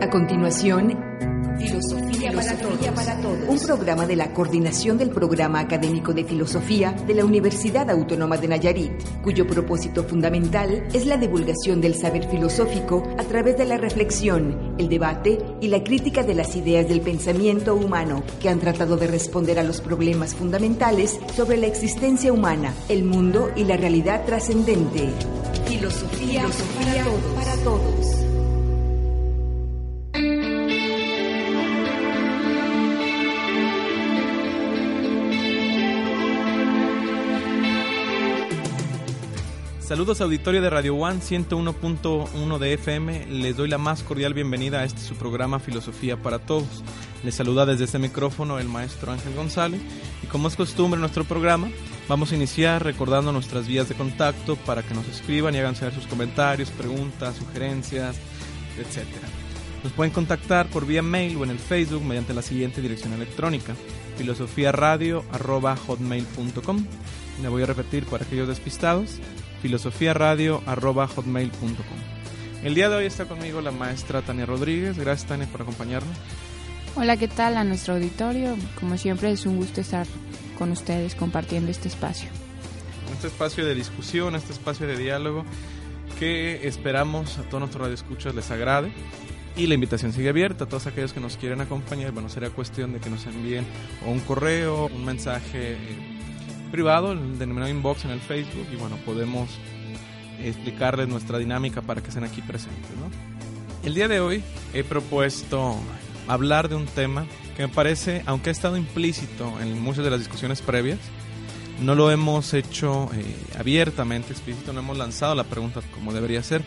A continuación, Filosofía, para, todos. Un programa de la coordinación del Programa Académico de Filosofía de la Universidad Autónoma de Nayarit, cuyo propósito fundamental es la divulgación del saber filosófico a través de la reflexión, el debate y la crítica de las ideas del pensamiento humano que han tratado de responder a los problemas fundamentales sobre la existencia humana, el mundo y la realidad trascendente. Filosofía, Para todos. Saludos auditorio de Radio One 101.1 de FM. Les doy la más cordial bienvenida a este su programa Filosofía para Todos. Les saluda desde este micrófono el maestro Ángel González y como es costumbre en nuestro programa, vamos a iniciar recordando nuestras vías de contacto para que nos escriban y hagan saber sus comentarios, preguntas, sugerencias, etc. Nos pueden contactar por vía mail o en el Facebook mediante la siguiente dirección electrónica filosofiaradio.hotmail.com. Le voy a repetir para aquellos despistados filosofiaradio.hotmail.com. El día de hoy está conmigo la maestra Tania Rodríguez. Gracias, Tania, por acompañarnos. Hola, ¿qué tal a nuestro auditorio? Como siempre, es un gusto estar con ustedes compartiendo este espacio. Este espacio de discusión, este espacio de diálogo que esperamos a todos nuestros radioescuchas les agrade. Y la invitación sigue abierta a todos aquellos que nos quieren acompañar. Bueno, sería cuestión de que nos envíen un correo, un mensaje eh, privado, el denominado inbox en el Facebook, y bueno, podemos explicarles nuestra dinámica para que estén aquí presentes. ¿no? El día de hoy he propuesto hablar de un tema que me parece, aunque ha estado implícito en muchas de las discusiones previas, no lo hemos hecho eh, abiertamente, explícito, no hemos lanzado la pregunta como debería ser.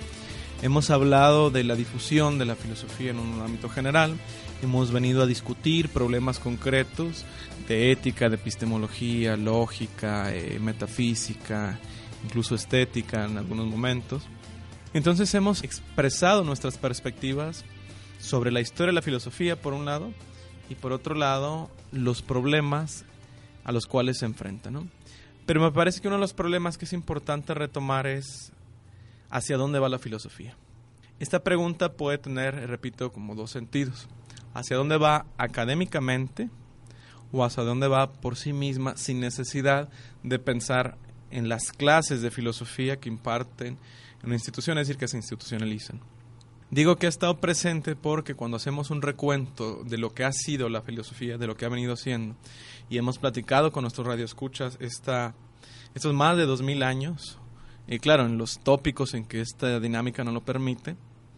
Hemos hablado de la difusión de la filosofía en un ámbito general, hemos venido a discutir problemas concretos de ética, de epistemología, lógica, eh, metafísica, incluso estética en algunos momentos. Entonces hemos expresado nuestras perspectivas sobre la historia de la filosofía por un lado y por otro lado los problemas a los cuales se enfrenta. Pero me parece que uno de los problemas que es importante retomar es hacia dónde va la filosofía. Esta pregunta puede tener, repito, como dos sentidos. Hacia dónde va académicamente, o hacia dónde va por sí misma sin necesidad de pensar en las clases de filosofía que imparten en una institución, es decir, que se institucionalizan. Digo que ha estado presente porque cuando hacemos un recuento de lo que ha sido la filosofía, de lo que ha venido siendo, y hemos platicado con nuestros radioescuchas esta, estos más de dos mil años, y claro, en los tópicos en que esta dinámica no lo permite,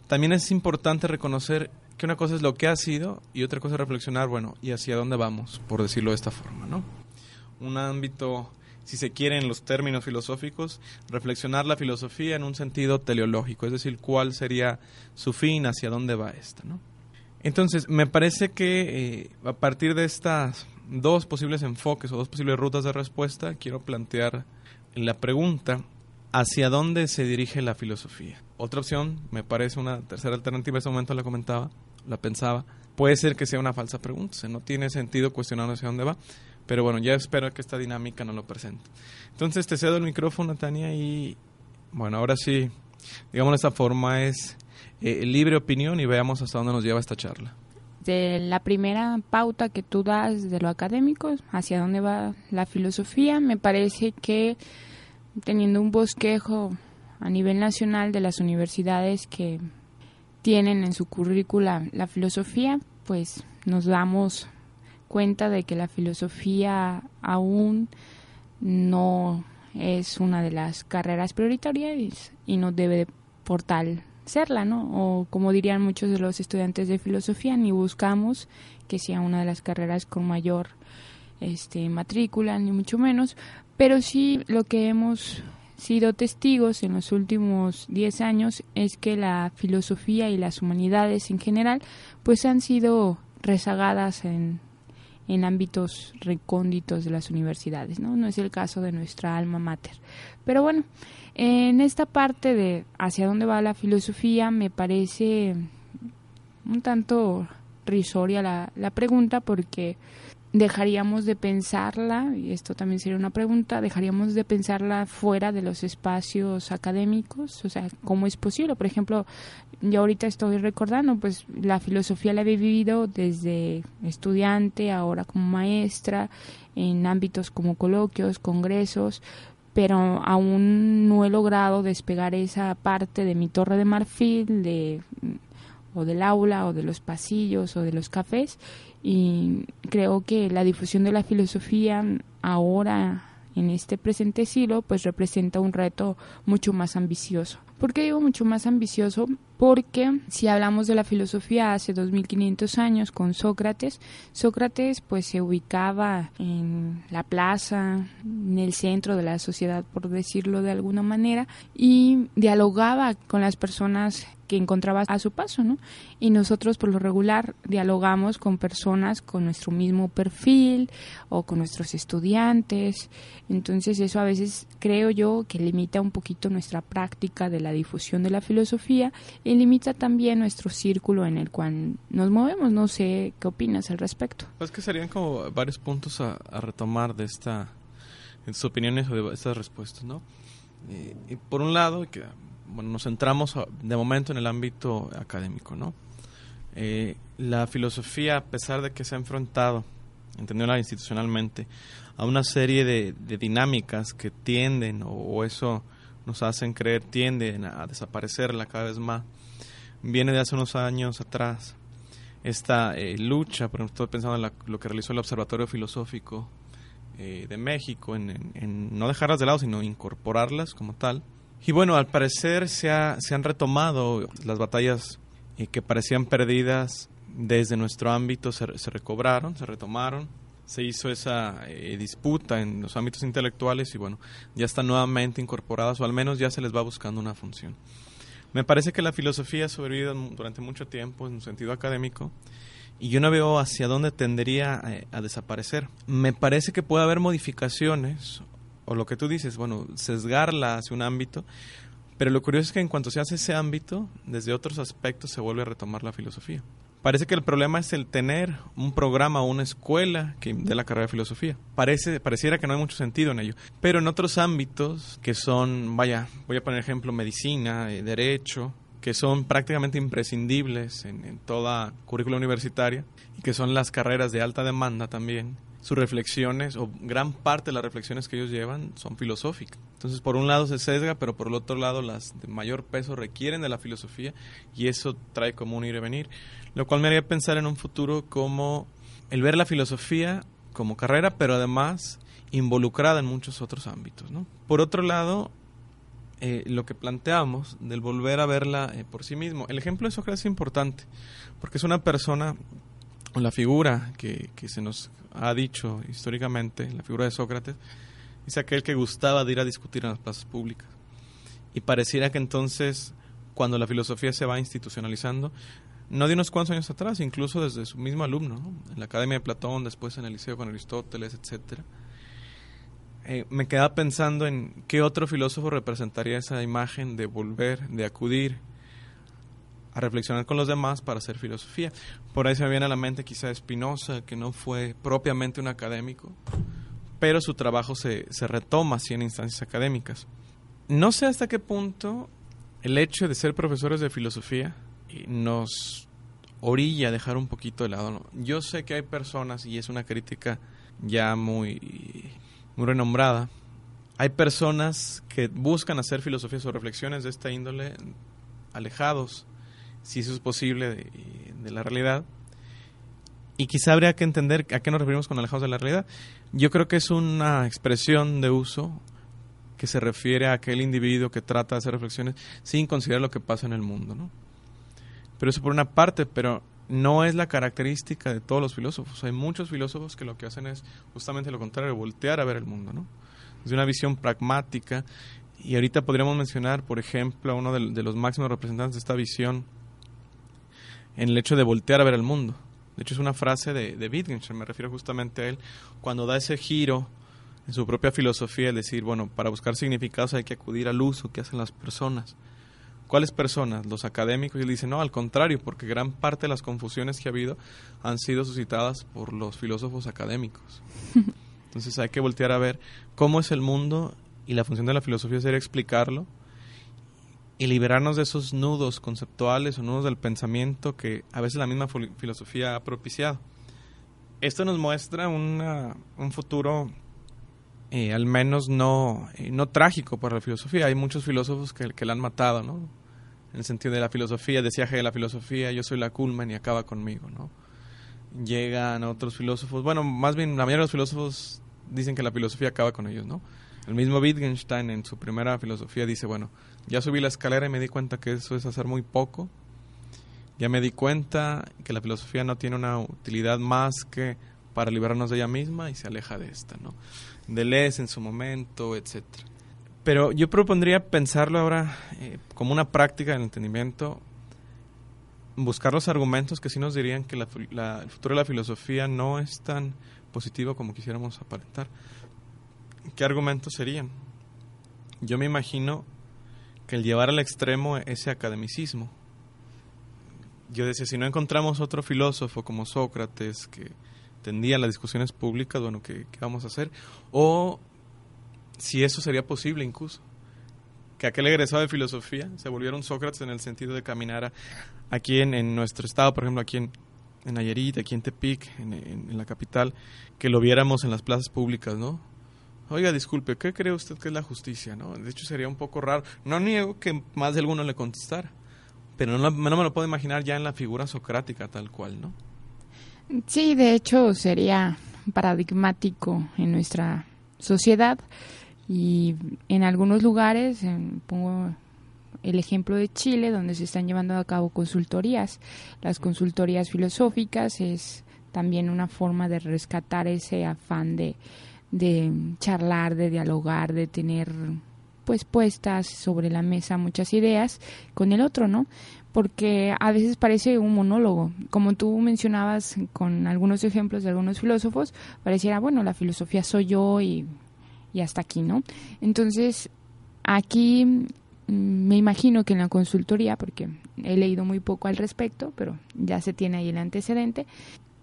también es importante reconocer que una cosa es lo que ha sido y otra cosa es reflexionar, bueno, ¿y hacia dónde vamos? Por decirlo de esta forma, ¿no? Un ámbito, si se quiere en los términos filosóficos, reflexionar la filosofía en un sentido teleológico, es decir, cuál sería su fin, hacia dónde va esta, ¿no? Entonces, me parece que eh, a partir de estas dos posibles enfoques o dos posibles rutas de respuesta, quiero plantear la pregunta, ¿hacia dónde se dirige la filosofía? Otra opción, me parece una tercera alternativa, en ese momento la comentaba, la pensaba, puede ser que sea una falsa pregunta, no tiene sentido cuestionar hacia dónde va, pero bueno, ya espero que esta dinámica no lo presente. Entonces te cedo el micrófono, Tania, y bueno, ahora sí, digamos de esta forma, es eh, libre opinión y veamos hasta dónde nos lleva esta charla. De la primera pauta que tú das de lo académico, hacia dónde va la filosofía, me parece que teniendo un bosquejo a nivel nacional de las universidades que tienen en su currícula la filosofía, pues nos damos cuenta de que la filosofía aún no es una de las carreras prioritarias y no debe por tal serla, ¿no? O como dirían muchos de los estudiantes de filosofía, ni buscamos que sea una de las carreras con mayor este matrícula, ni mucho menos, pero sí lo que hemos sido testigos en los últimos 10 años es que la filosofía y las humanidades en general pues han sido rezagadas en, en ámbitos recónditos de las universidades, ¿no? No es el caso de nuestra alma mater. Pero bueno, en esta parte de hacia dónde va la filosofía me parece un tanto risoria la, la pregunta porque dejaríamos de pensarla, y esto también sería una pregunta, dejaríamos de pensarla fuera de los espacios académicos, o sea, ¿cómo es posible? Por ejemplo, yo ahorita estoy recordando, pues la filosofía la he vivido desde estudiante, ahora como maestra, en ámbitos como coloquios, congresos, pero aún no he logrado despegar esa parte de mi torre de marfil, de o del aula o de los pasillos o de los cafés y creo que la difusión de la filosofía ahora en este presente siglo pues representa un reto mucho más ambicioso. ¿Por qué digo mucho más ambicioso? Porque si hablamos de la filosofía hace 2500 años con Sócrates, Sócrates pues se ubicaba en la plaza, en el centro de la sociedad por decirlo de alguna manera y dialogaba con las personas que encontraba a su paso, ¿no? Y nosotros por lo regular dialogamos con personas con nuestro mismo perfil o con nuestros estudiantes, entonces eso a veces creo yo que limita un poquito nuestra práctica de la difusión de la filosofía y limita también nuestro círculo en el cual nos movemos, no sé qué opinas al respecto. Pues que serían como varios puntos a, retomar de esta, en sus opiniones o de estas respuestas, ¿no? Y por un lado, que bueno, nos centramos de momento en el ámbito académico, ¿no? Eh, la filosofía, a pesar de que se ha enfrentado, entendiéndola institucionalmente, a una serie de, dinámicas que tienden, o, eso nos hacen creer, tienden a desaparecerla cada vez más, viene de hace unos años atrás. Esta eh, lucha, por ejemplo, estoy pensando en lo que realizó el Observatorio Filosófico eh, de México, en no dejarlas de lado, sino incorporarlas como tal, y bueno, al parecer se, han retomado las batallas eh, que parecían perdidas desde nuestro ámbito, se, recobraron, se retomaron, se hizo esa eh, disputa en los ámbitos intelectuales y bueno, ya están nuevamente incorporadas o al menos ya se les va buscando una función. Me parece que la filosofía ha sobrevivido durante mucho tiempo en un sentido académico y yo no veo hacia dónde tendería eh, a desaparecer. Me parece que puede haber modificaciones o lo que tú dices, bueno, sesgarla hacia un ámbito, pero lo curioso es que en cuanto se hace ese ámbito, desde otros aspectos se vuelve a retomar la filosofía. Parece que el problema es el tener un programa o una escuela que de la carrera de filosofía. Parece, pareciera que no hay mucho sentido en ello. Pero en otros ámbitos que son, vaya, voy a poner ejemplo, medicina, eh, derecho, que son prácticamente imprescindibles en, en toda currícula universitaria y que son las carreras de alta demanda también, sus reflexiones, o gran parte de las reflexiones que ellos llevan, son filosóficas. Entonces, por un lado se sesga, pero por el otro lado las de mayor peso requieren de la filosofía y eso trae como un ir y venir. Lo cual me haría pensar en un futuro como el ver la filosofía como carrera, pero además involucrada en muchos otros ámbitos. ¿no? Por otro lado, eh, lo que planteamos del volver a verla eh, por sí mismo. El ejemplo de Sócrates es importante, porque es una persona, la figura que, que se nos ha dicho históricamente, la figura de Sócrates, es aquel que gustaba de ir a discutir en las plazas públicas. Y pareciera que entonces, cuando la filosofía se va institucionalizando, no de unos cuantos años atrás, incluso desde su mismo alumno, en la Academia de Platón, después en el Liceo con Aristóteles, etcétera, eh, me quedaba pensando en qué otro filósofo representaría esa imagen de volver, de acudir a reflexionar con los demás para hacer filosofía. Por ahí se me viene a la mente quizá Spinoza, que no fue propiamente un académico, pero su trabajo se, se retoma así en instancias académicas. No sé hasta qué punto el hecho de ser profesores de filosofía nos orilla a dejar un poquito de lado. Yo sé que hay personas, y es una crítica ya muy, muy renombrada, hay personas que buscan hacer filosofías o reflexiones de esta índole alejados si eso es posible, de, la realidad. Y quizá habría que entender a qué nos referimos con alejados de la realidad. Yo creo que es una expresión de uso que se refiere a aquel individuo que trata de hacer reflexiones sin considerar lo que pasa en el mundo, ¿no? Pero eso por una parte, pero no es la característica de todos los filósofos. Hay muchos filósofos que lo que hacen es justamente lo contrario, voltear a ver el mundo, ¿no? Desde una visión pragmática. Y ahorita podríamos mencionar, por ejemplo, a uno de los máximos representantes de esta visión en el hecho de voltear a ver el mundo. De hecho, es una frase de, Wittgenstein, me refiero justamente a él, cuando da ese giro en su propia filosofía, es decir, bueno, para buscar significados hay que acudir al uso que hacen las personas. ¿Cuáles personas? Los académicos. Y él dice, no, al contrario, porque gran parte de las confusiones que ha habido han sido suscitadas por los filósofos académicos. Entonces hay que voltear a ver cómo es el mundo y la función de la filosofía sería explicarlo y liberarnos de esos nudos conceptuales o nudos del pensamiento que a veces la misma filosofía ha propiciado. Esto nos muestra una, un futuro eh, al menos no, eh, no trágico para la filosofía. Hay muchos filósofos que, que la han matado, ¿no? En el sentido de la filosofía, decía de la filosofía, yo soy la Kulman y acaba conmigo, ¿no? Llegan otros filósofos, bueno, más bien la mayoría de los filósofos dicen que la filosofía acaba con ellos, ¿no? El mismo Wittgenstein en su primera filosofía dice, bueno, ya subí la escalera y me di cuenta que eso es hacer muy poco. Ya me di cuenta que la filosofía no tiene una utilidad más que para liberarnos de ella misma y se aleja de esta, ¿no? Deleuze en su momento, etcétera. Pero yo propondría pensarlo ahora eh, como una práctica del entendimiento, buscar los argumentos que sí nos dirían que la, el futuro de la filosofía no es tan positivo como quisiéramos aparentar. ¿Qué argumentos serían? Yo me imagino que el llevar al extremo ese academicismo. Yo decía, si no encontramos otro filósofo como Sócrates que tendía las discusiones públicas, bueno, ¿qué, vamos a hacer? O si eso sería posible incluso. Que aquel egresado de filosofía se volviera un Sócrates en el sentido de caminar aquí en, nuestro estado, por ejemplo, aquí en, en Nayarit, aquí en Tepic, en, en, la capital, que lo viéramos en las plazas públicas, ¿no? Oiga, disculpe, ¿qué cree usted que es la justicia? De hecho, sería un poco raro. No niego que más de alguno le contestara, pero no me lo puedo imaginar ya en la figura socrática tal cual, ¿no? Sí, de hecho, sería paradigmático en nuestra sociedad y en algunos lugares, pongo el ejemplo de Chile, donde se están llevando a cabo consultorías. Las consultorías filosóficas es también una forma de rescatar ese afán de de charlar, de dialogar, de tener pues puestas sobre la mesa muchas ideas con el otro, ¿no? Porque a veces parece un monólogo. Como tú mencionabas con algunos ejemplos de algunos filósofos, pareciera, bueno, la filosofía soy yo y, y hasta aquí, ¿no? Entonces, aquí mm, me imagino que en la consultoría, porque he leído muy poco al respecto, pero ya se tiene ahí el antecedente,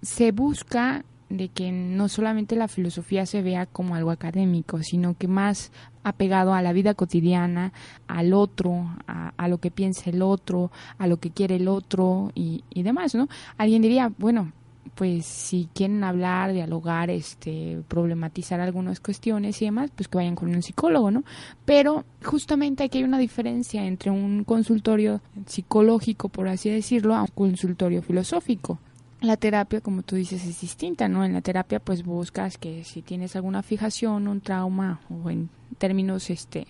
se busca de que no solamente la filosofía se vea como algo académico, sino que más apegado a la vida cotidiana, al otro, a, lo que piensa el otro, a lo que quiere el otro y, y demás, ¿no? Alguien diría, bueno, pues si quieren hablar, dialogar, este, problematizar algunas cuestiones y demás, pues que vayan con un psicólogo, ¿no? Pero justamente aquí hay una diferencia entre un consultorio psicológico, por así decirlo, a un consultorio filosófico la terapia, como tú dices, es distinta, ¿no? En la terapia, pues buscas que si tienes alguna fijación, un trauma o en términos este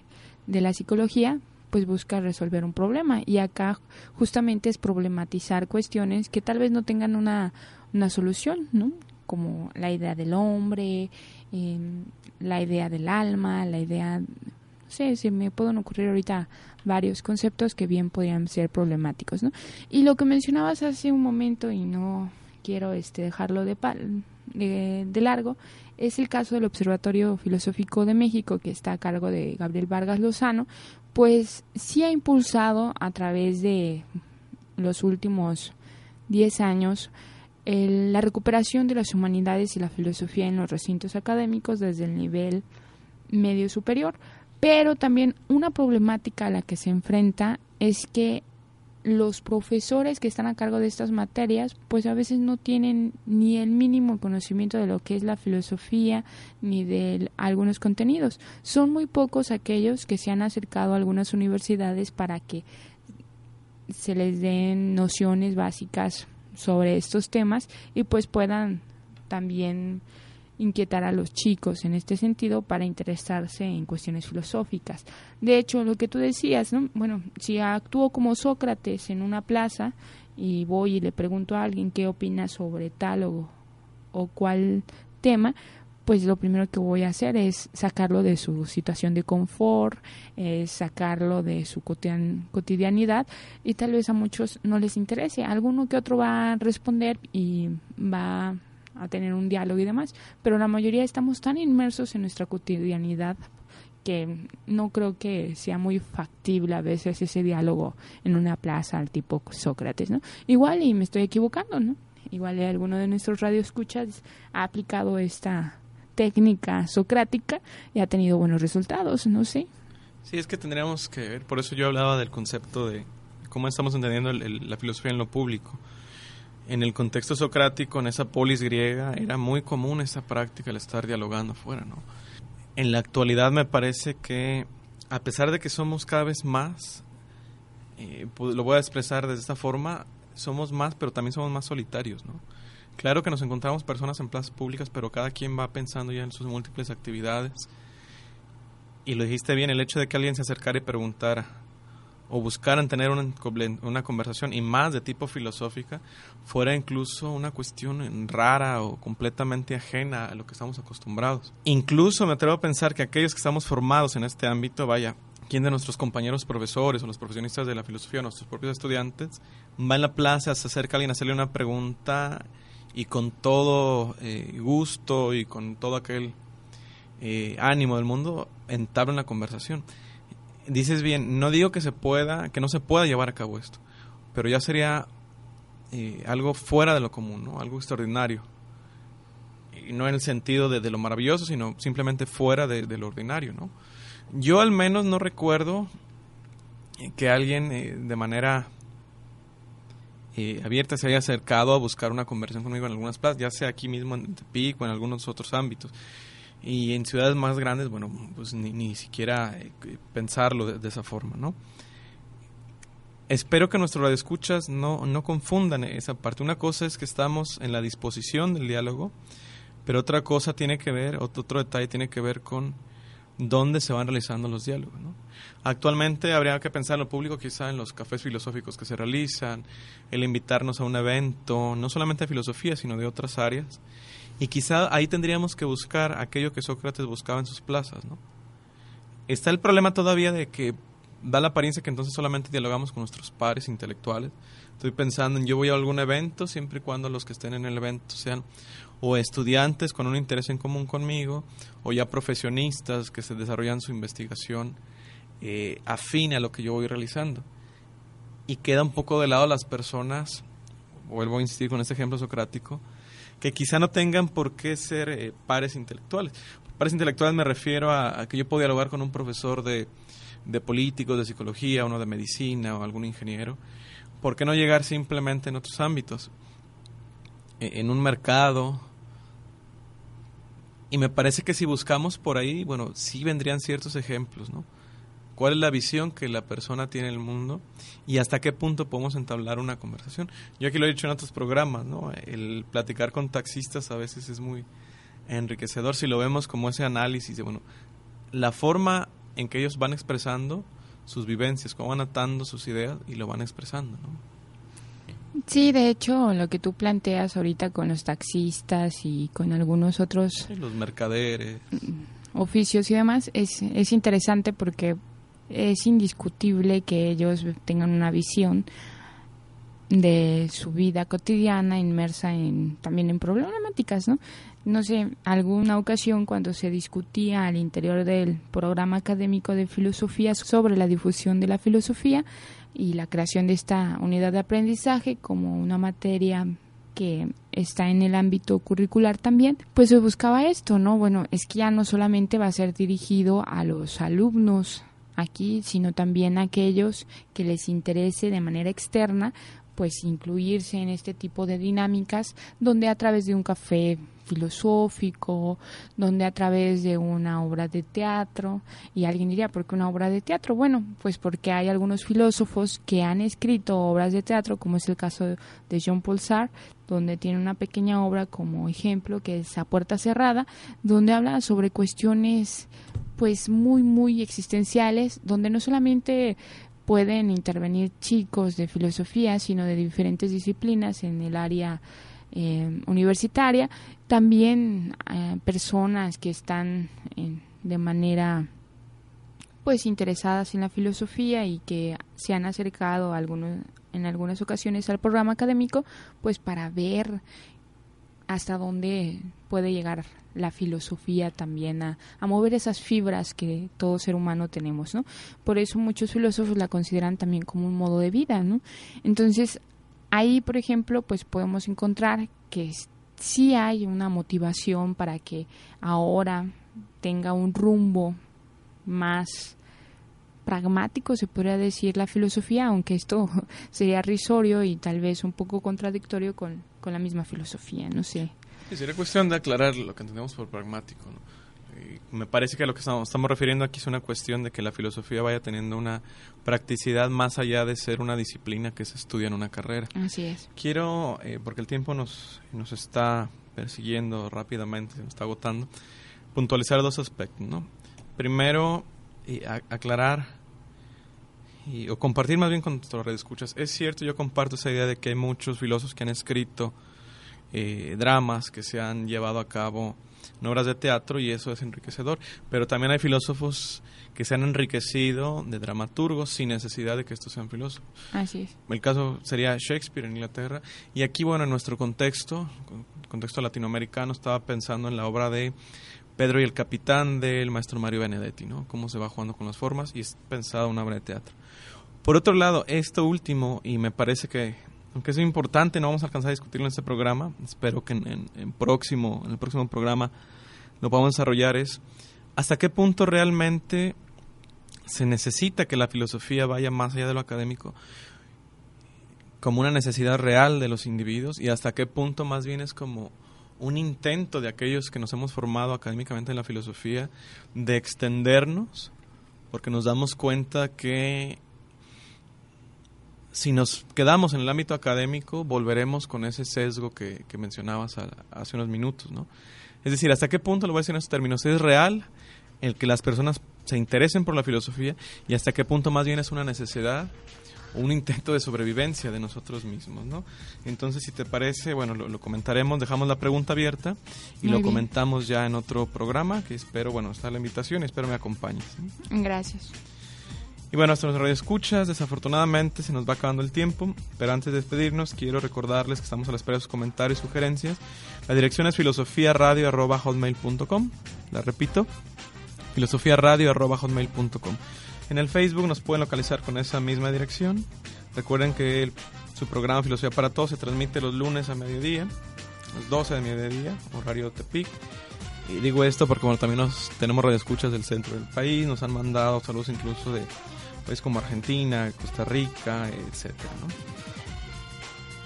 de la psicología, pues buscas resolver un problema. Y acá justamente es problematizar cuestiones que tal vez no tengan una, una solución, ¿no? Como la idea del hombre, em, la idea del alma, la idea no sé, se me pueden ocurrir ahorita varios conceptos que bien podrían ser problemáticos, ¿no? Y lo que mencionabas hace un momento y no quiero este, dejarlo de, de, largo, es el caso del Observatorio Filosófico de México, que está a cargo de Gabriel Vargas Lozano, pues sí ha impulsado a través de los últimos 10 años la recuperación de las humanidades y la filosofía en los recintos académicos desde el nivel medio superior, pero también una problemática a la que se enfrenta es que los profesores que están a cargo de estas materias pues a veces no tienen ni el mínimo conocimiento de lo que es la filosofía ni de algunos contenidos. Son muy pocos aquellos que se han acercado a algunas universidades para que se les den nociones básicas sobre estos temas y pues puedan también inquietar a los chicos en este sentido para interesarse en cuestiones filosóficas. De hecho, lo que tú decías, ¿no? Bueno, si actúo como Sócrates en una plaza y voy y le pregunto a alguien qué opina sobre tal o, o cual tema, pues lo primero que voy a hacer es sacarlo de su situación de confort, es sacarlo de su cotidianidad y tal vez a muchos no les interese. Alguno que otro va a responder y va a tener un diálogo y demás, pero la mayoría estamos tan inmersos en nuestra cotidianidad que no creo que sea muy factible a veces ese diálogo en una plaza al tipo Sócrates, ¿no? Igual y me estoy equivocando, ¿no? Igual alguno de nuestros radioescuchas ha aplicado esta técnica socrática y ha tenido buenos resultados, no sé. Sí, es que tendríamos que ver, por eso yo hablaba del concepto de cómo estamos entendiendo la filosofía en lo público. En el contexto socrático, en esa polis griega, era muy común esa práctica, el estar dialogando fuera, ¿no? En la actualidad me parece que, a pesar de que somos cada vez más, eh, lo voy a expresar de esta forma, somos más, pero también somos más solitarios, ¿no? Claro que nos encontramos personas en plazas públicas, pero cada quien va pensando ya en sus múltiples actividades. Y lo dijiste bien, el hecho de que alguien se acercara y preguntara o buscaran tener una, una conversación y más de tipo filosófica, fuera incluso una cuestión rara o completamente ajena a lo que estamos acostumbrados. Incluso me atrevo a pensar que aquellos que estamos formados en este ámbito, vaya, quién de nuestros compañeros profesores o los profesionistas de la filosofía, nuestros propios estudiantes, va en la plaza, se acerca a alguien a hacerle una pregunta y con todo eh, gusto y con todo aquel eh, ánimo del mundo entabla una conversación. Dices bien, no digo que se pueda, que no se pueda llevar a cabo esto, pero ya sería eh, algo fuera de lo común, ¿no? algo extraordinario. Y no en el sentido de, lo maravilloso, sino simplemente fuera de, lo ordinario, ¿no? Yo al menos no recuerdo que alguien eh, de manera eh, abierta se haya acercado a buscar una conversación conmigo en algunas plazas, ya sea aquí mismo en Tepic o en algunos otros ámbitos. Y en ciudades más grandes, bueno, pues ni, ni siquiera eh, pensarlo de, esa forma, ¿no? Espero que nuestros radioescuchas no, no confundan esa parte. Una cosa es que estamos en la disposición del diálogo, pero otra cosa tiene que ver, otro, otro detalle tiene que ver con dónde se van realizando los diálogos. Actualmente habría que pensar en lo público quizá en los cafés filosóficos que se realizan, el invitarnos a un evento, no solamente de filosofía, sino de otras áreas. Y quizá ahí tendríamos que buscar aquello que Sócrates buscaba en sus plazas. ¿no? Está el problema todavía de que da la apariencia que entonces solamente dialogamos con nuestros pares intelectuales. Estoy pensando en yo voy a algún evento siempre y cuando los que estén en el evento sean o estudiantes con un interés en común conmigo, o ya profesionistas que se desarrollan su investigación eh, afín a lo que yo voy realizando. Y queda un poco de lado las personas, vuelvo a insistir con este ejemplo socrático, que quizá no tengan por qué ser eh, pares intelectuales. Pares intelectuales me refiero a, que yo puedo dialogar con un profesor de, políticos, de psicología, uno de medicina o algún ingeniero. ¿Por qué no llegar simplemente en otros ámbitos? E, en un mercado, y me parece que si buscamos por ahí, bueno, sí vendrían ciertos ejemplos, ¿no? ¿Cuál es la visión que la persona tiene del mundo y hasta qué punto podemos entablar una conversación? Yo aquí lo he dicho en otros programas, ¿no? El platicar con taxistas a veces es muy enriquecedor si lo vemos como ese análisis de, bueno, la forma en que ellos van expresando sus vivencias, cómo van atando sus ideas y lo van expresando, ¿no? Sí, de hecho, lo que tú planteas ahorita con los taxistas y con algunos otros... los mercaderes. Oficios y demás, es, es interesante porque es indiscutible que ellos tengan una visión de su vida cotidiana inmersa en también en problemáticas, ¿no? No sé, alguna ocasión cuando se discutía al interior del programa académico de filosofía sobre la difusión de la filosofía, y la creación de esta unidad de aprendizaje como una materia que está en el ámbito curricular también, pues se buscaba esto, ¿no? Bueno, es que ya no solamente va a ser dirigido a los alumnos aquí, sino también a aquellos que les interese de manera externa, pues incluirse en este tipo de dinámicas donde a través de un café filosófico, donde a través de una obra de teatro, y alguien diría, ¿por qué una obra de teatro? Bueno, pues porque hay algunos filósofos que han escrito obras de teatro, como es el caso de Jean-Paul Sartre, donde tiene una pequeña obra como ejemplo que es A Puerta Cerrada, donde habla sobre cuestiones pues muy muy existenciales, donde no solamente pueden intervenir chicos de filosofía, sino de diferentes disciplinas en el área eh, universitaria, también eh, personas que están de manera pues interesadas en la filosofía y que se han acercado algunos, en algunas ocasiones al programa académico pues para ver hasta dónde puede llegar la filosofía también a, a, mover esas fibras que todo ser humano tenemos, ¿no? Por eso muchos filósofos la consideran también como un modo de vida, ¿no? Entonces, ahí, por ejemplo, pues podemos encontrar que sí hay una motivación para que ahora tenga un rumbo más pragmático, se podría decir, la filosofía, aunque esto sería risorio y tal vez un poco contradictorio con, con la misma filosofía, no sé. Sí, sería cuestión de aclarar lo que entendemos por pragmático. me parece que lo que estamos, estamos refiriendo aquí es una cuestión de que la filosofía vaya teniendo una practicidad más allá de ser una disciplina que se estudia en una carrera. Así es. Quiero, eh, porque el tiempo nos, nos está persiguiendo rápidamente, nos está agotando, puntualizar dos aspectos. ¿no? Primero, y aclarar y, o compartir más bien con nuestras escuchas. Es cierto, yo comparto esa idea de que hay muchos filósofos que han escrito eh, dramas que se han llevado a cabo en obras de teatro y eso es enriquecedor. Pero también hay filósofos que se han enriquecido de dramaturgos sin necesidad de que estos sean filósofos. Así es. El caso sería Shakespeare en Inglaterra. Y aquí, bueno, en nuestro contexto, contexto latinoamericano, estaba pensando en la obra de Pedro y el Capitán del maestro Mario Benedetti, ¿no? Cómo se va jugando con las formas y es pensado una obra de teatro. Por otro lado, esto último, y me parece que, aunque es importante, no vamos a alcanzar a discutirlo en este programa, espero que en, próximo, en el próximo programa lo podamos desarrollar, es hasta qué punto realmente se necesita que la filosofía vaya más allá de lo académico como una necesidad real de los individuos y hasta qué punto más bien es como un intento de aquellos que nos hemos formado académicamente en la filosofía de extendernos, porque nos damos cuenta que si nos quedamos en el ámbito académico, volveremos con ese sesgo que, mencionabas hace unos minutos, ¿no? Es decir, ¿hasta qué punto, lo voy a decir en términos, es real el que las personas se interesen por la filosofía y hasta qué punto más bien es una necesidad un intento de sobrevivencia de nosotros mismos, ¿no? Entonces, si te parece, bueno, lo, comentaremos, dejamos la pregunta abierta y lo comentamos ya en otro programa, que espero, bueno, está la invitación y espero me acompañes. Gracias. Y bueno, hasta nuestras escuchas, desafortunadamente se nos va acabando el tiempo, pero antes de despedirnos quiero recordarles que estamos a la espera de sus comentarios y sugerencias. La dirección es filosofiaradio.hotmail.com, la repito, filosofiaradio.hotmail.com. En el Facebook nos pueden localizar con esa misma dirección. Recuerden que su programa Filosofía para Todos se transmite los lunes a mediodía, a las 12 de mediodía, horario Tepic. Y digo esto porque también nos, tenemos radioescuchas del centro del país, nos han mandado saludos incluso de países como Argentina, Costa Rica, etcétera,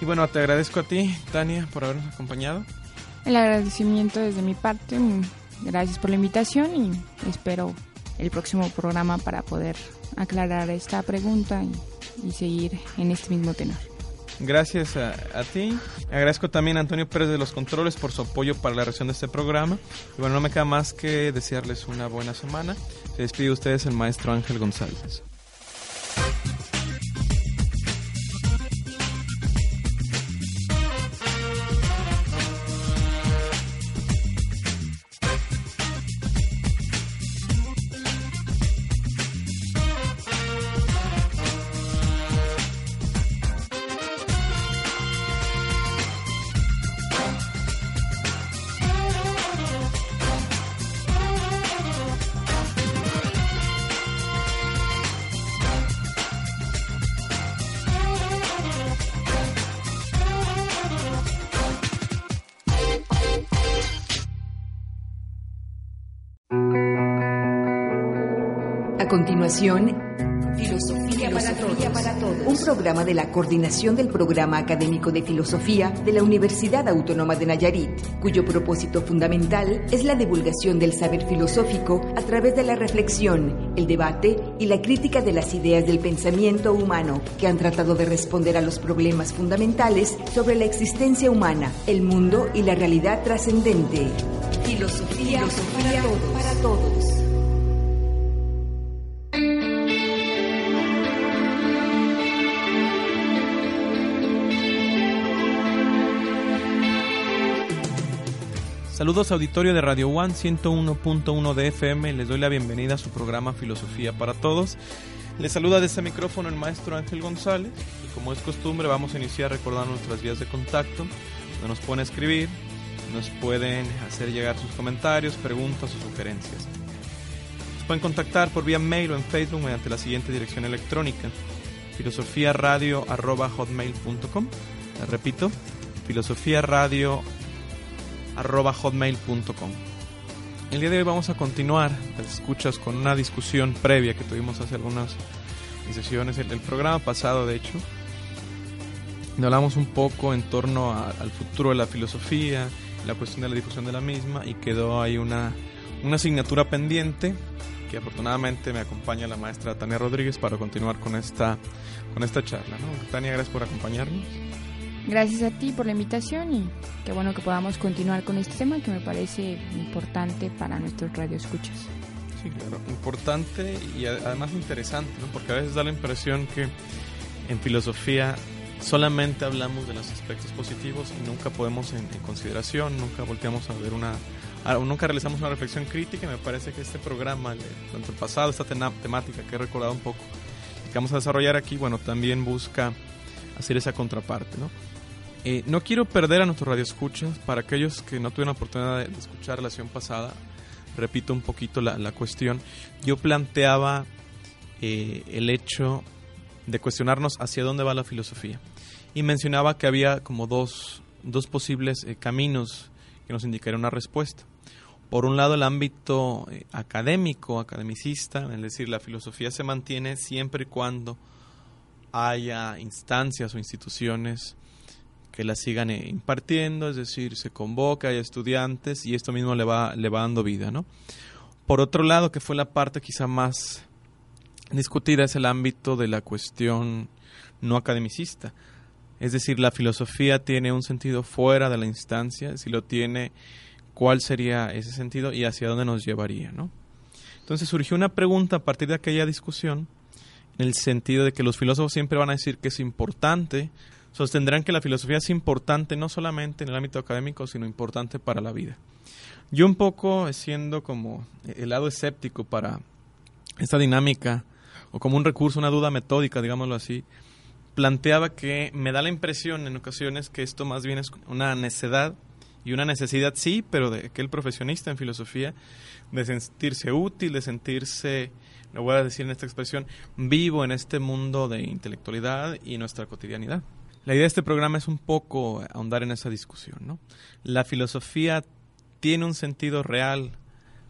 Y bueno, te agradezco a ti, Tania, por habernos acompañado. El agradecimiento desde mi parte, gracias por la invitación y espero el próximo programa para poder aclarar esta pregunta y, seguir en este mismo tenor. Gracias a, ti. Agradezco también a Antonio Pérez de los Controles por su apoyo para la reacción de este programa. Y bueno, no me queda más que desearles una buena semana. Se despide de ustedes el maestro Ángel González. Filosofía para, todos. Un programa de la Coordinación del Programa Académico de Filosofía de la Universidad Autónoma de Nayarit, cuyo propósito fundamental es la divulgación del saber filosófico a través de la reflexión, el debate y la crítica de las ideas del pensamiento humano que han tratado de responder a los problemas fundamentales sobre la existencia humana, el mundo y la realidad trascendente. Filosofía, Para todos. Saludos auditorio de Radio One 101.1 de FM. Les doy la bienvenida a su programa Filosofía para Todos. Les saluda desde este micrófono el maestro Ángel González y como es costumbre vamos a iniciar recordando nuestras vías de contacto, donde nos pueden escribir nos pueden hacer llegar sus comentarios, preguntas o sugerencias. Nos pueden contactar por vía mail o en Facebook mediante la siguiente dirección electrónica filosofiaradio.hotmail.com Repito, filosofiaradio.hotmail.com El día de hoy vamos a continuar, las escuchas, con una discusión previa que tuvimos hace algunas sesiones, el, el programa pasado de hecho, hablamos un poco en torno al futuro de la filosofía, la cuestión de la difusión de la misma y quedó ahí una, una asignatura pendiente que afortunadamente me acompaña la maestra Tania Rodríguez para continuar con esta, con esta charla. ¿no? Tania, gracias por acompañarnos. Gracias a ti por la invitación y qué bueno que podamos continuar con este tema que me parece importante para nuestros radioescuchas. Sí, claro, importante y además interesante, ¿no? porque a veces da la impresión que en filosofía solamente hablamos de los aspectos positivos y nunca podemos en, consideración, nunca volteamos a ver una, nunca realizamos una reflexión crítica y me parece que este programa, tanto el pasado, esta temática que he recordado un poco, que vamos a desarrollar aquí, bueno, también busca hacer esa contraparte, ¿no? Eh, no quiero perder a nuestros radioescuchas, para aquellos que no tuvieron la oportunidad de, escuchar la sesión pasada, repito un poquito la, la cuestión, yo planteaba eh, el hecho de cuestionarnos hacia dónde va la filosofía. Y mencionaba que había como dos, dos posibles eh, caminos que nos indicarían una respuesta. Por un lado, el ámbito académico, academicista, es decir, la filosofía se mantiene siempre y cuando haya instancias o instituciones que la sigan eh, impartiendo, es decir, se convoca, hay estudiantes y esto mismo le va, le va dando vida, ¿no? Por otro lado, que fue la parte quizá más discutida es el ámbito de la cuestión no academicista. Es decir, la filosofía tiene un sentido fuera de la instancia, si lo tiene, ¿cuál sería ese sentido y hacia dónde nos llevaría? ¿no? Entonces surgió una pregunta a partir de aquella discusión, en el sentido de que los filósofos siempre van a decir que es importante, sostendrán que la filosofía es importante no solamente en el ámbito académico, sino importante para la vida. Yo un poco siendo como el lado escéptico para esta dinámica o como un recurso, una duda metódica, digámoslo así, planteaba que me da la impresión en ocasiones que esto más bien es una necedad y una necesidad, sí, pero de aquel profesionista en filosofía, de sentirse útil, de sentirse, lo voy a decir en esta expresión, vivo en este mundo de intelectualidad y nuestra cotidianidad. La idea de este programa es un poco ahondar en esa discusión. ¿no? La filosofía tiene un sentido real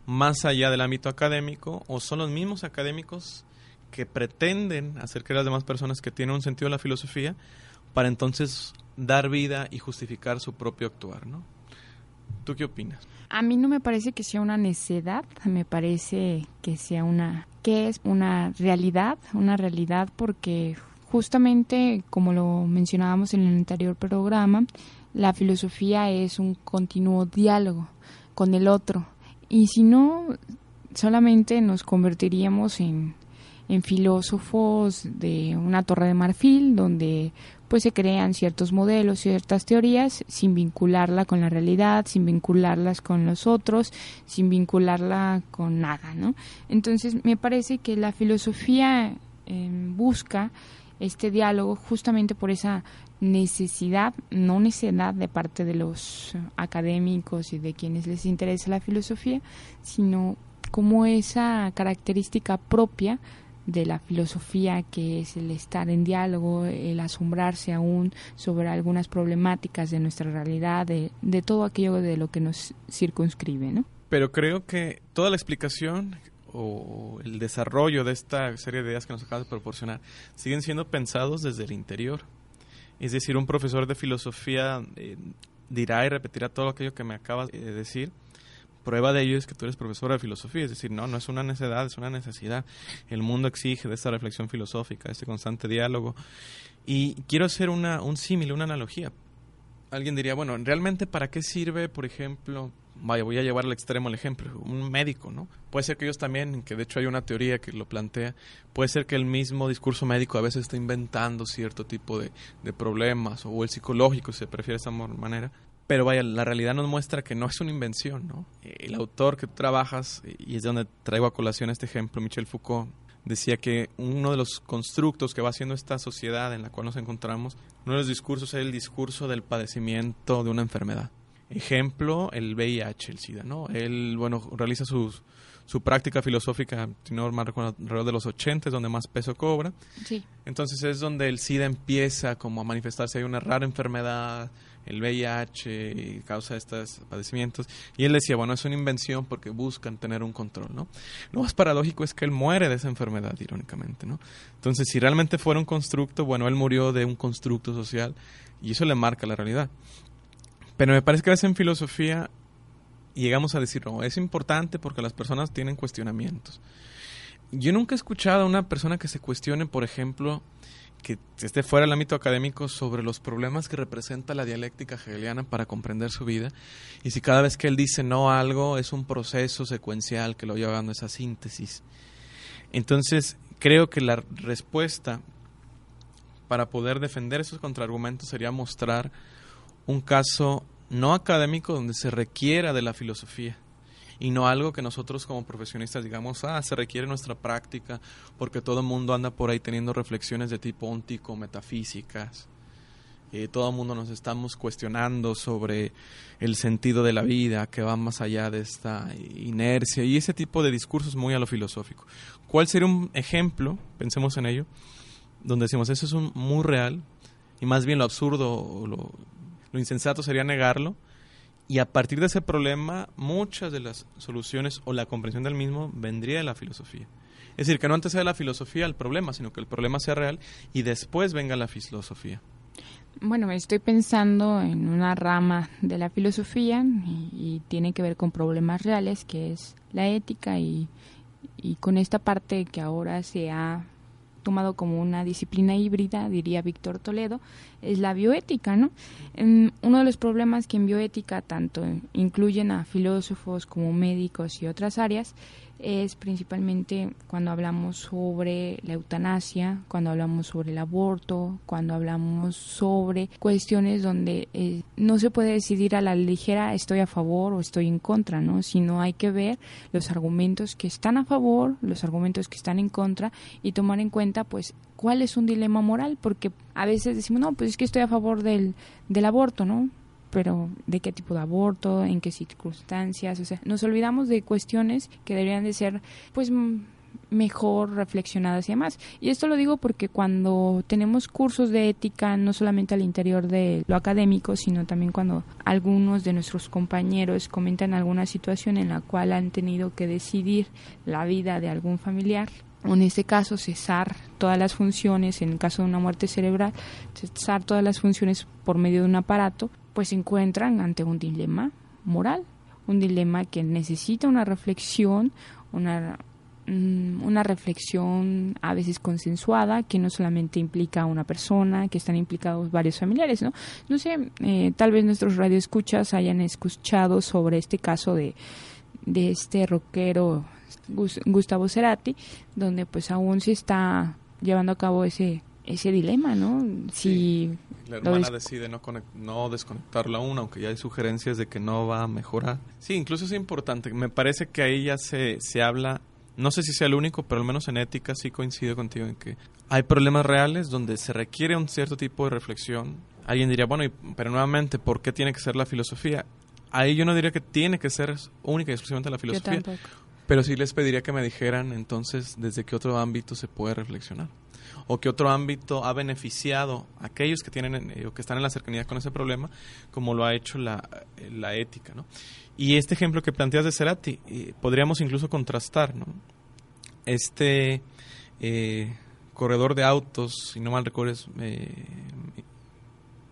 más allá del ámbito académico o son los mismos académicos que pretenden hacer creer a las demás personas que tienen un sentido de la filosofía para entonces dar vida y justificar su propio actuar, ¿no? ¿Tú qué opinas? A mí no me parece que sea una necedad, me parece que sea una que es una realidad, una realidad porque justamente como lo mencionábamos en el anterior programa, la filosofía es un continuo diálogo con el otro y si no solamente nos convertiríamos en en filósofos de una torre de marfil donde pues se crean ciertos modelos, ciertas teorías sin vincularla con la realidad, sin vincularlas con los otros, sin vincularla con nada, ¿no? Entonces me parece que la filosofía em, busca este diálogo justamente por esa necesidad, no necesidad de parte de los académicos y de quienes les interesa la filosofía, sino como esa característica propia de la filosofía que es el estar en diálogo, el asombrarse aún sobre algunas problemáticas de nuestra realidad, de, de todo aquello de lo que nos circunscribe, ¿no? Pero creo que toda la explicación o el desarrollo de esta serie de ideas que nos acabas de proporcionar siguen siendo pensados desde el interior. Es decir, un profesor de filosofía eh, dirá y repetirá todo aquello que me acabas de decir, prueba de ello es que tú eres profesora de filosofía, es decir, no, no es una necesidad, es una necesidad. El mundo exige de esta reflexión filosófica, este constante diálogo. Y quiero hacer una, un símil, una analogía. Alguien diría, bueno, ¿realmente para qué sirve, por ejemplo, vaya, voy a llevar al extremo el ejemplo, un médico, ¿no? Puede ser que ellos también, que de hecho hay una teoría que lo plantea, puede ser que el mismo discurso médico a veces está inventando cierto tipo de, de problemas, o el psicológico, si se prefiere de esa manera, pero vaya, la realidad nos muestra que no es una invención, ¿no? El autor que tú trabajas, y es de donde traigo a colación este ejemplo, Michel Foucault, decía que uno de los constructos que va haciendo esta sociedad en la cual nos encontramos, uno de los discursos es el discurso del padecimiento de una enfermedad. Ejemplo, el VIH, el SIDA, ¿no? Él, bueno, realiza sus, su práctica filosófica, si no mal recuerdo, alrededor de los 80, es donde más peso cobra. Sí. Entonces es donde el SIDA empieza como a manifestarse, hay una rara enfermedad, el VIH causa estos padecimientos. Y él decía, bueno, es una invención porque buscan tener un control, ¿no? Lo más paradójico es que él muere de esa enfermedad, irónicamente, ¿no? Entonces, si realmente fuera un constructo, bueno, él murió de un constructo social y eso le marca la realidad. Pero me parece que a veces en filosofía llegamos a decir, no, es importante porque las personas tienen cuestionamientos. Yo nunca he escuchado a una persona que se cuestione, por ejemplo, que esté fuera del ámbito académico sobre los problemas que representa la dialéctica hegeliana para comprender su vida y si cada vez que él dice no a algo es un proceso secuencial que lo lleva a esa síntesis. Entonces, creo que la respuesta para poder defender esos contraargumentos sería mostrar un caso no académico donde se requiera de la filosofía y no algo que nosotros como profesionistas digamos, ah, se requiere nuestra práctica porque todo el mundo anda por ahí teniendo reflexiones de tipo óntico, metafísicas. Eh, todo el mundo nos estamos cuestionando sobre el sentido de la vida que va más allá de esta inercia y ese tipo de discursos muy a lo filosófico. ¿Cuál sería un ejemplo, pensemos en ello, donde decimos eso es un, muy real y más bien lo absurdo o lo, lo insensato sería negarlo y a partir de ese problema, muchas de las soluciones o la comprensión del mismo vendría de la filosofía. Es decir, que no antes sea la filosofía el problema, sino que el problema sea real y después venga la filosofía. Bueno, estoy pensando en una rama de la filosofía y, tiene que ver con problemas reales, que es la ética y, y con esta parte que ahora se ha tomado como una disciplina híbrida, diría Víctor Toledo, es la bioética, ¿no? uno de los problemas que en bioética tanto incluyen a filósofos como médicos y otras áreas es principalmente cuando hablamos sobre la eutanasia, cuando hablamos sobre el aborto, cuando hablamos sobre cuestiones donde eh, no se puede decidir a la ligera estoy a favor o estoy en contra, ¿no? Sino hay que ver los argumentos que están a favor, los argumentos que están en contra y tomar en cuenta pues cuál es un dilema moral, porque a veces decimos, no, pues es que estoy a favor del, del aborto, ¿no? Pero de qué tipo de aborto, en qué circunstancias, o sea, nos olvidamos de cuestiones que deberían de ser pues mejor reflexionadas y demás. Y esto lo digo porque cuando tenemos cursos de ética, no solamente al interior de lo académico, sino también cuando algunos de nuestros compañeros comentan alguna situación en la cual han tenido que decidir la vida de algún familiar, o en este caso cesar todas las funciones, en el caso de una muerte cerebral, cesar todas las funciones por medio de un aparato, pues se encuentran ante un dilema moral, un dilema que necesita una reflexión, una, mm, una reflexión a veces consensuada, que no solamente implica a una persona, que están implicados varios familiares, ¿no? No sé, eh, tal vez nuestros radioescuchas hayan escuchado sobre este caso de, de este rockero Gustavo Cerati, donde pues aún se está llevando a cabo ese ese dilema, ¿no? Si la hermana decide no, no desconectarlo aún, aunque ya hay sugerencias de que no va a mejorar. Sí, incluso es importante. Me parece que ahí ya se, se habla, no sé si sea el único, pero al menos en ética sí coincido contigo en que hay problemas reales donde se requiere un cierto tipo de reflexión. Alguien diría, bueno, pero nuevamente, ¿por qué tiene que ser la filosofía? Ahí yo no diría que tiene que ser única y exclusivamente la filosofía. Pero sí les pediría que me dijeran entonces desde qué otro ámbito se puede reflexionar o qué otro ámbito ha beneficiado a aquellos que tienen eh, o que están en la cercanía con ese problema, como lo ha hecho la, la ética, ¿no? Y este ejemplo que planteas de Cerati, eh, podríamos incluso contrastar, ¿no? Este eh, corredor de autos, si no mal recuerdo,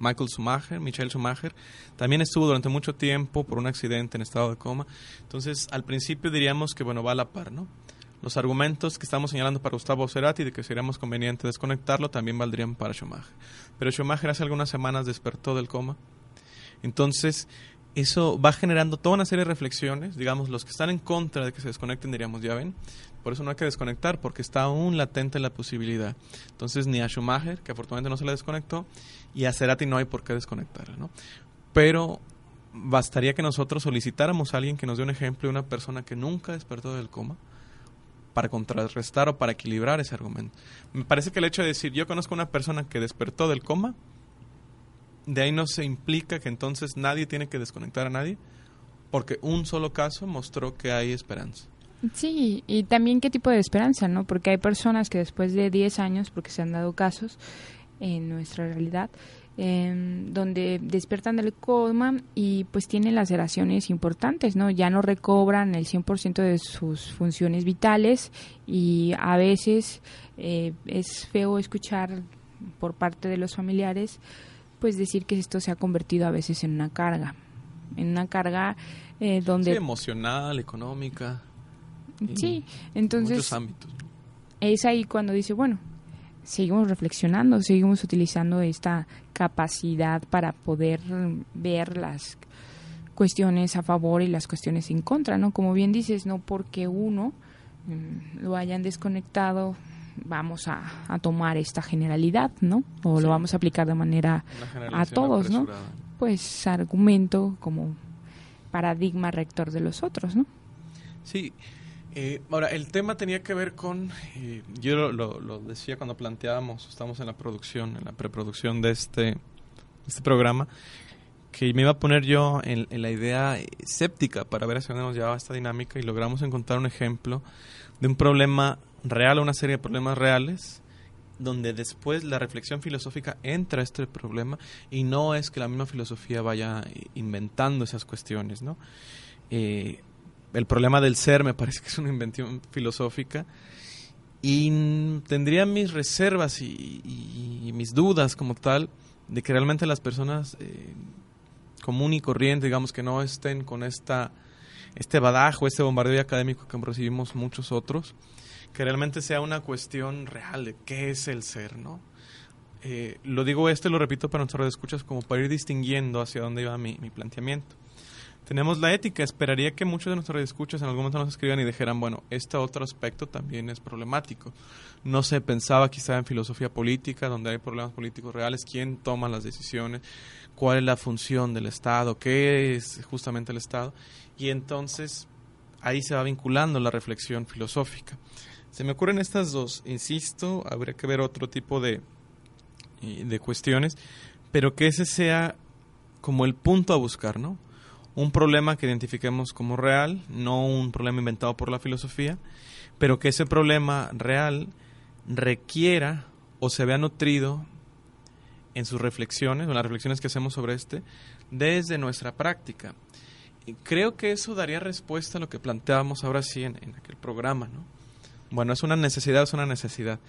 Michael Schumacher, Michael Schumacher, también estuvo durante mucho tiempo por un accidente en estado de coma. Entonces, al principio diríamos que, bueno, va a la par, ¿no? Los argumentos que estamos señalando para Gustavo Cerati de que sería más conveniente desconectarlo también valdrían para Schumacher. Pero Schumacher hace algunas semanas despertó del coma. Entonces, eso va generando toda una serie de reflexiones. Digamos, los que están en contra de que se desconecten diríamos, ya ven, por eso no hay que desconectar, porque está aún latente la posibilidad. Entonces, ni a Schumacher, que afortunadamente no se le desconectó, y a Cerati no hay por qué desconectarla, ¿no? Pero bastaría que nosotros solicitáramos a alguien que nos dé un ejemplo de una persona que nunca despertó del coma, para contrarrestar o para equilibrar ese argumento. Me parece que el hecho de decir yo conozco una persona que despertó del coma de ahí no se implica que entonces nadie tiene que desconectar a nadie, porque un solo caso mostró que hay esperanza. Sí, y también qué tipo de esperanza, ¿no? Porque hay personas que después de 10 años, porque se han dado casos en nuestra realidad, em, donde despiertan del coma y pues tienen laceraciones importantes, ¿no? Ya no recobran el 100% de sus funciones vitales y a veces eh, es feo escuchar por parte de los familiares pues decir que esto se ha convertido a veces en una carga, en una carga eh, donde... Emocional, económica. Sí, entonces... Ámbitos. Es ahí cuando dice, bueno, seguimos reflexionando, seguimos utilizando esta capacidad para poder ver las cuestiones a favor y las cuestiones en contra, ¿no? Como bien dices, no porque uno mm, lo hayan desconectado vamos a, tomar esta generalidad, ¿no? O lo vamos a aplicar de manera a todos, ¿no? Pues argumento como paradigma rector de los otros, ¿no? Sí. Eh, ahora, el tema tenía que ver con, eh, yo lo, decía cuando planteábamos, estamos en la producción, en la preproducción de este, este programa, que me iba a poner yo en, la idea escéptica para ver hacia dónde nos llevaba esta dinámica y logramos encontrar un ejemplo de un problema real, una serie de problemas reales, donde después la reflexión filosófica entra a este problema y no es que la misma filosofía vaya inventando esas cuestiones, ¿no? Eh, el problema del ser me parece que es una invención filosófica y tendría mis reservas y, mis dudas como tal de que realmente las personas eh, común y corriente, digamos, que no estén con esta este badajo, este bombardeo académico que recibimos muchos otros, que realmente sea una cuestión real de qué es el ser, ¿no? Eh, lo digo esto y lo repito para nuestros escuchas como para ir distinguiendo hacia dónde iba mi, planteamiento. Tenemos la ética, esperaría que muchos de nuestros escuchas en algún momento nos escriban y dijeran, bueno, este otro aspecto también es problemático. No se pensaba quizá en filosofía política, donde hay problemas políticos reales, quién toma las decisiones, cuál es la función del Estado, qué es justamente el Estado, y entonces ahí se va vinculando la reflexión filosófica. Se me ocurren estas dos, insisto, habría que ver otro tipo de, de cuestiones, pero que ese sea como el punto a buscar, ¿no? Un problema que identifiquemos como real, no un problema inventado por la filosofía, pero que ese problema real requiera o se vea nutrido en sus reflexiones, en las reflexiones que hacemos sobre este, desde nuestra práctica. Creo que eso daría respuesta a lo que planteábamos ahora sí en, en aquel programa, ¿no? Bueno, es una necesidad, es una necesidad.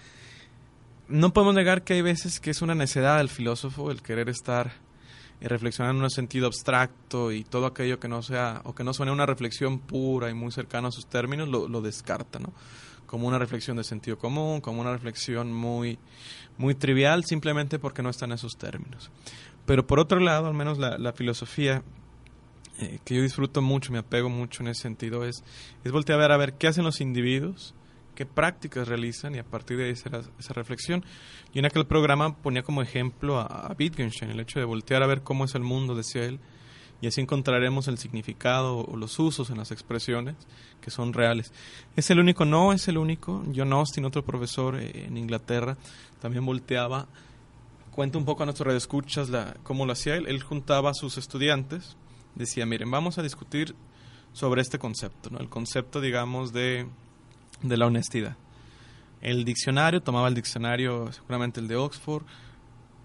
No podemos negar que hay veces que es una necesidad del filósofo el querer estar y reflexionar en un sentido abstracto y todo aquello que no sea o que no suene una reflexión pura y muy cercana a sus términos lo, lo descarta, ¿no? Como una reflexión de sentido común, como una reflexión muy, muy trivial, simplemente porque no está en esos términos. Pero por otro lado, al menos la, filosofía eh, que yo disfruto mucho, me apego mucho en ese sentido, es, es voltear a ver a ver qué hacen los individuos qué prácticas realizan y a partir de ahí esa, reflexión. Y en aquel programa ponía como ejemplo a, Wittgenstein, el hecho de voltear a ver cómo es el mundo, decía él, y así encontraremos el significado o los usos en las expresiones que son reales. ¿Es el único? No es el único. John Austin, otro profesor eh, en Inglaterra, también volteaba, cuenta un poco a nuestros redescuchas la, cómo lo hacía él. Él juntaba a sus estudiantes, decía, miren, vamos a discutir sobre este concepto, ¿no? el concepto, digamos, de de la honestidad. El diccionario, tomaba el diccionario, seguramente el de Oxford,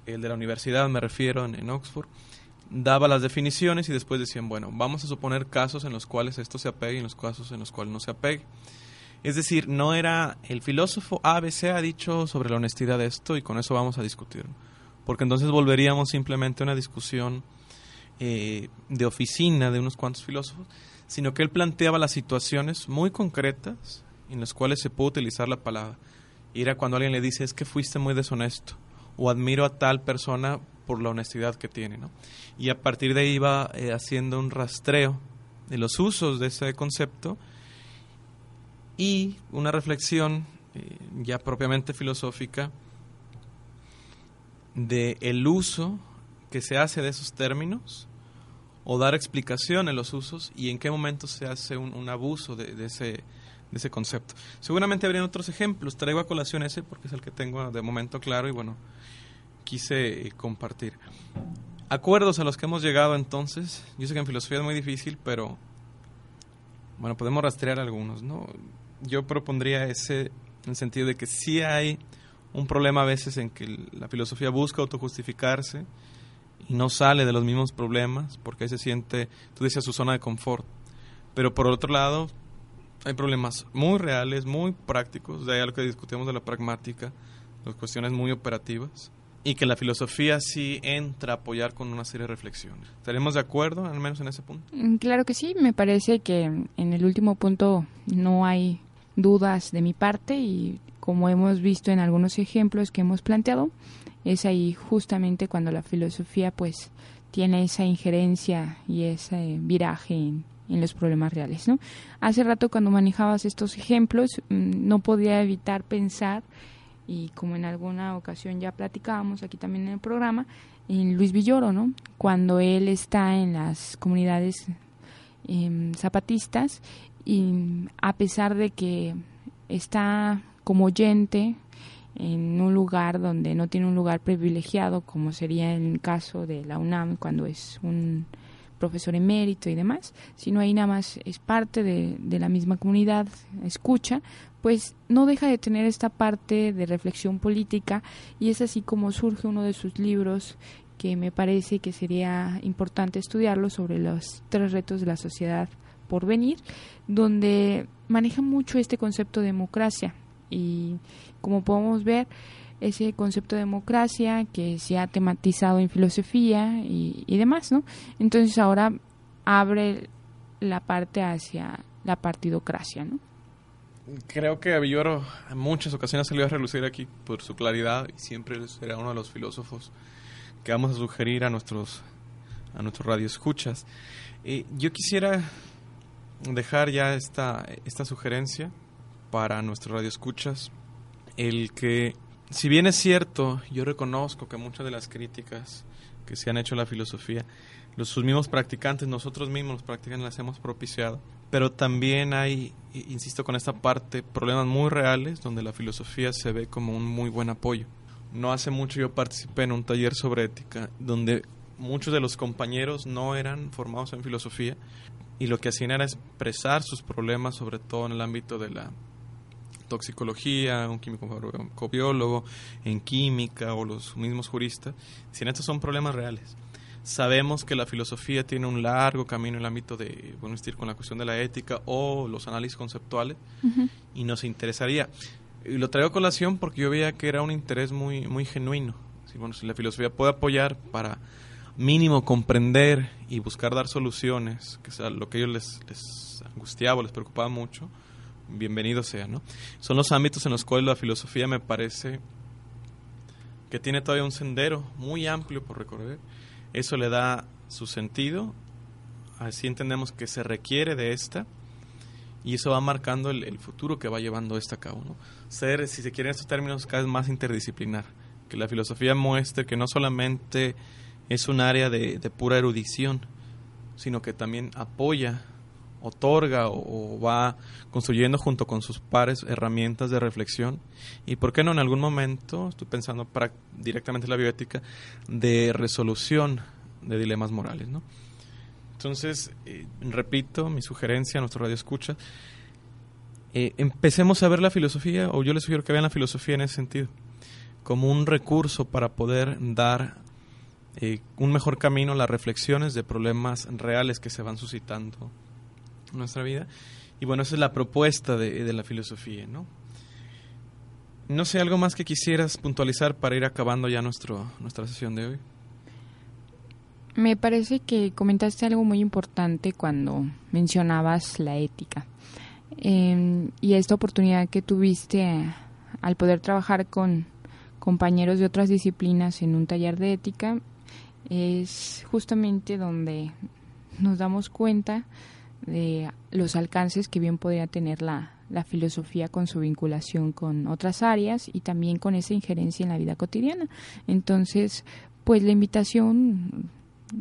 el de la universidad me refiero en, Oxford, daba las definiciones y después decían, bueno, vamos a suponer casos en los cuales esto se apegue y en los casos en los cuales no se apegue. Es decir, no era el filósofo ABC ha dicho sobre la honestidad de esto y con eso vamos a discutir. Porque entonces volveríamos simplemente a una discusión eh, de oficina de unos cuantos filósofos, sino que él planteaba las situaciones muy concretas en los cuales se puede utilizar la palabra. Ir a cuando alguien le dice es que fuiste muy deshonesto o admiro a tal persona por la honestidad que tiene. ¿no? Y a partir de ahí va eh, haciendo un rastreo de los usos de ese concepto y una reflexión eh, ya propiamente filosófica de el uso que se hace de esos términos o dar explicación en los usos y en qué momento se hace un, abuso de, ese, de ese concepto. Seguramente habrían otros ejemplos, traigo a colación ese porque es el que tengo de momento claro y bueno, quise eh, compartir. acuerdos a los que hemos llegado entonces, yo sé que en filosofía es muy difícil, pero bueno, podemos rastrear algunos, ¿no? Yo propondría ese en el sentido de que sí hay un problema a veces en que la filosofía busca autojustificarse y no sale de los mismos problemas porque ahí se siente, tú decías, su zona de confort. Pero por otro lado, hay problemas muy reales, muy prácticos, de ahí a lo que discutimos de la pragmática, las cuestiones muy operativas, y que la filosofía sí entra a apoyar con una serie de reflexiones. ¿Estaremos de acuerdo, al menos en ese punto? Mm, claro que sí, me parece que en el último punto no hay dudas de mi parte y como hemos visto en algunos ejemplos que hemos planteado, es ahí justamente cuando la filosofía pues tiene esa injerencia y ese viraje los problemas reales. ¿no? Hace rato cuando manejabas estos ejemplos mm, no podía evitar pensar y como en alguna ocasión ya platicábamos aquí también en el programa, en Luis Villoro, ¿no? Cuando él está en las comunidades em, zapatistas y a pesar de que está como oyente en un lugar donde no tiene un lugar privilegiado, como sería en el caso de la UNAM cuando es un profesor emérito y demás, sino ahí nada más es parte de, de la misma comunidad, escucha, pues no deja de tener esta parte de reflexión política y es así como surge uno de sus libros que me parece que sería importante estudiarlo sobre los tres retos de la sociedad por venir, donde maneja mucho este concepto de democracia. Y como podemos ver ese concepto de democracia que se ha tematizado en filosofía y, demás, ¿no? Entonces ahora abre la parte hacia la partidocracia, ¿no? Creo que Villoro en muchas ocasiones salió a relucir aquí por su claridad y siempre será uno de los filósofos que vamos a sugerir a nuestros a nuestros radioescuchas. Eh, yo quisiera dejar ya esta, esta sugerencia para nuestros radioescuchas, el que, si bien es cierto, yo reconozco que muchas de las críticas que se han hecho a la filosofía, los sus mismos practicantes, nosotros mismos los practicantes las hemos propiciado, pero también hay, insisto con esta parte, problemas muy reales donde la filosofía se ve como un muy buen apoyo. No hace mucho yo participé en un taller sobre ética donde muchos de los compañeros no eran formados en filosofía y lo que hacían era expresar sus problemas, sobre todo en el ámbito de la toxicología, un químico biólogo, en química o los mismos juristas. Si estos son problemas reales. Sabemos que la filosofía tiene un largo camino en el ámbito de, bueno, con la cuestión de la ética o los análisis conceptuales y nos interesaría. Y lo traigo a colación porque yo veía que era un interés muy, muy genuino. Si, bueno, si la filosofía puede apoyar para mínimo comprender y buscar dar soluciones, que sea lo que ellos les, les angustiaba, les preocupaba mucho, bienvenido sea, ¿no? Son los ámbitos en los cuales la filosofía me parece que tiene todavía un sendero muy amplio por recorrer. Eso le da su sentido, así entendemos que se requiere de esta y eso va marcando el, futuro que va llevando esta a cabo. ¿no? Ser, si se quieren estos términos, cada vez más interdisciplinar. Que la filosofía muestre que no solamente es un área de, pura erudición, sino que también apoya, otorga o, va construyendo junto con sus pares herramientas de reflexión y, ¿por qué no en algún momento, estoy pensando para, directamente en la bioética, de resolución de dilemas morales? ¿no? Entonces, eh, repito, mi sugerencia a nuestro radio escucha, eh, empecemos a ver la filosofía, o yo les sugiero que vean la filosofía en ese sentido, como un recurso para poder dar eh, un mejor camino las reflexiones de problemas reales que se van suscitando nuestra vida. Y bueno, esa es la propuesta de, de la filosofía, ¿no? No sé, algo más que quisieras puntualizar para ir acabando ya nuestro, nuestra sesión de hoy. Me parece que comentaste algo muy importante cuando mencionabas la ética. Em, y esta oportunidad que tuviste al poder trabajar con compañeros de otras disciplinas en un taller de ética es justamente donde nos damos cuenta de los alcances que bien podría tener la, la filosofía con su vinculación con otras áreas y también con esa injerencia en la vida cotidiana. Entonces, pues la invitación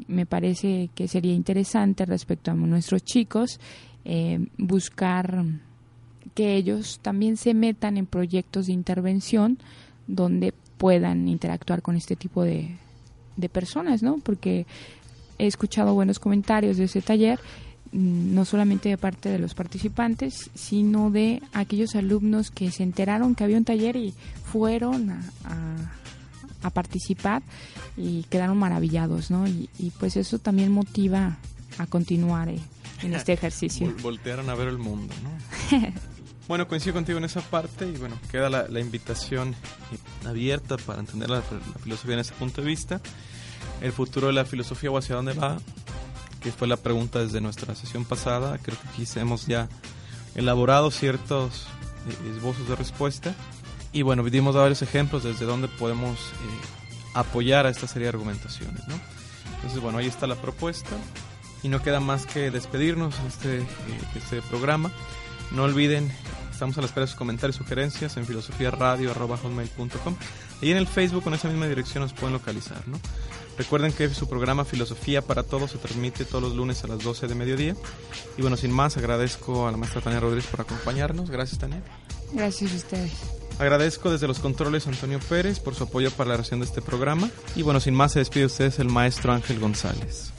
me parece que sería interesante respecto a nuestros chicos eh, buscar que ellos también se metan en proyectos de intervención donde puedan interactuar con este tipo de, de personas, ¿no? Porque he escuchado buenos comentarios de ese taller, no solamente de parte de los participantes, sino de aquellos alumnos que se enteraron que había un taller y fueron a, participar y quedaron maravillados, ¿no? Y, pues eso también motiva a continuar eh, en este ejercicio. Voltearon a ver el mundo, ¿no? Bueno, coincido contigo en esa parte y bueno, queda la, invitación abierta para entender la, filosofía en ese punto de vista. El futuro de la filosofía o hacia dónde va, que fue la pregunta desde nuestra sesión pasada. Creo que aquí hemos ya elaborado ciertos eh, esbozos de respuesta. Y bueno, dimos varios ejemplos desde dónde podemos eh, apoyar a esta serie de argumentaciones. ¿no? Entonces, bueno, ahí está la propuesta. Y no queda más que despedirnos en este, eh, este programa. No olviden Estamos a la espera de sus comentarios y sugerencias en filosofiaradio.com y en el Facebook con esa misma dirección nos pueden localizar. ¿no? Recuerden que su programa Filosofía para Todos se transmite todos los lunes a las 12 de mediodía. Y bueno, sin más, agradezco a la maestra Tania Rodríguez por acompañarnos. Gracias, Tania. Gracias a ustedes. Agradezco desde los controles a Antonio Pérez por su apoyo para la reacción de este programa. Y bueno, sin más, se despide de ustedes el maestro Ángel González.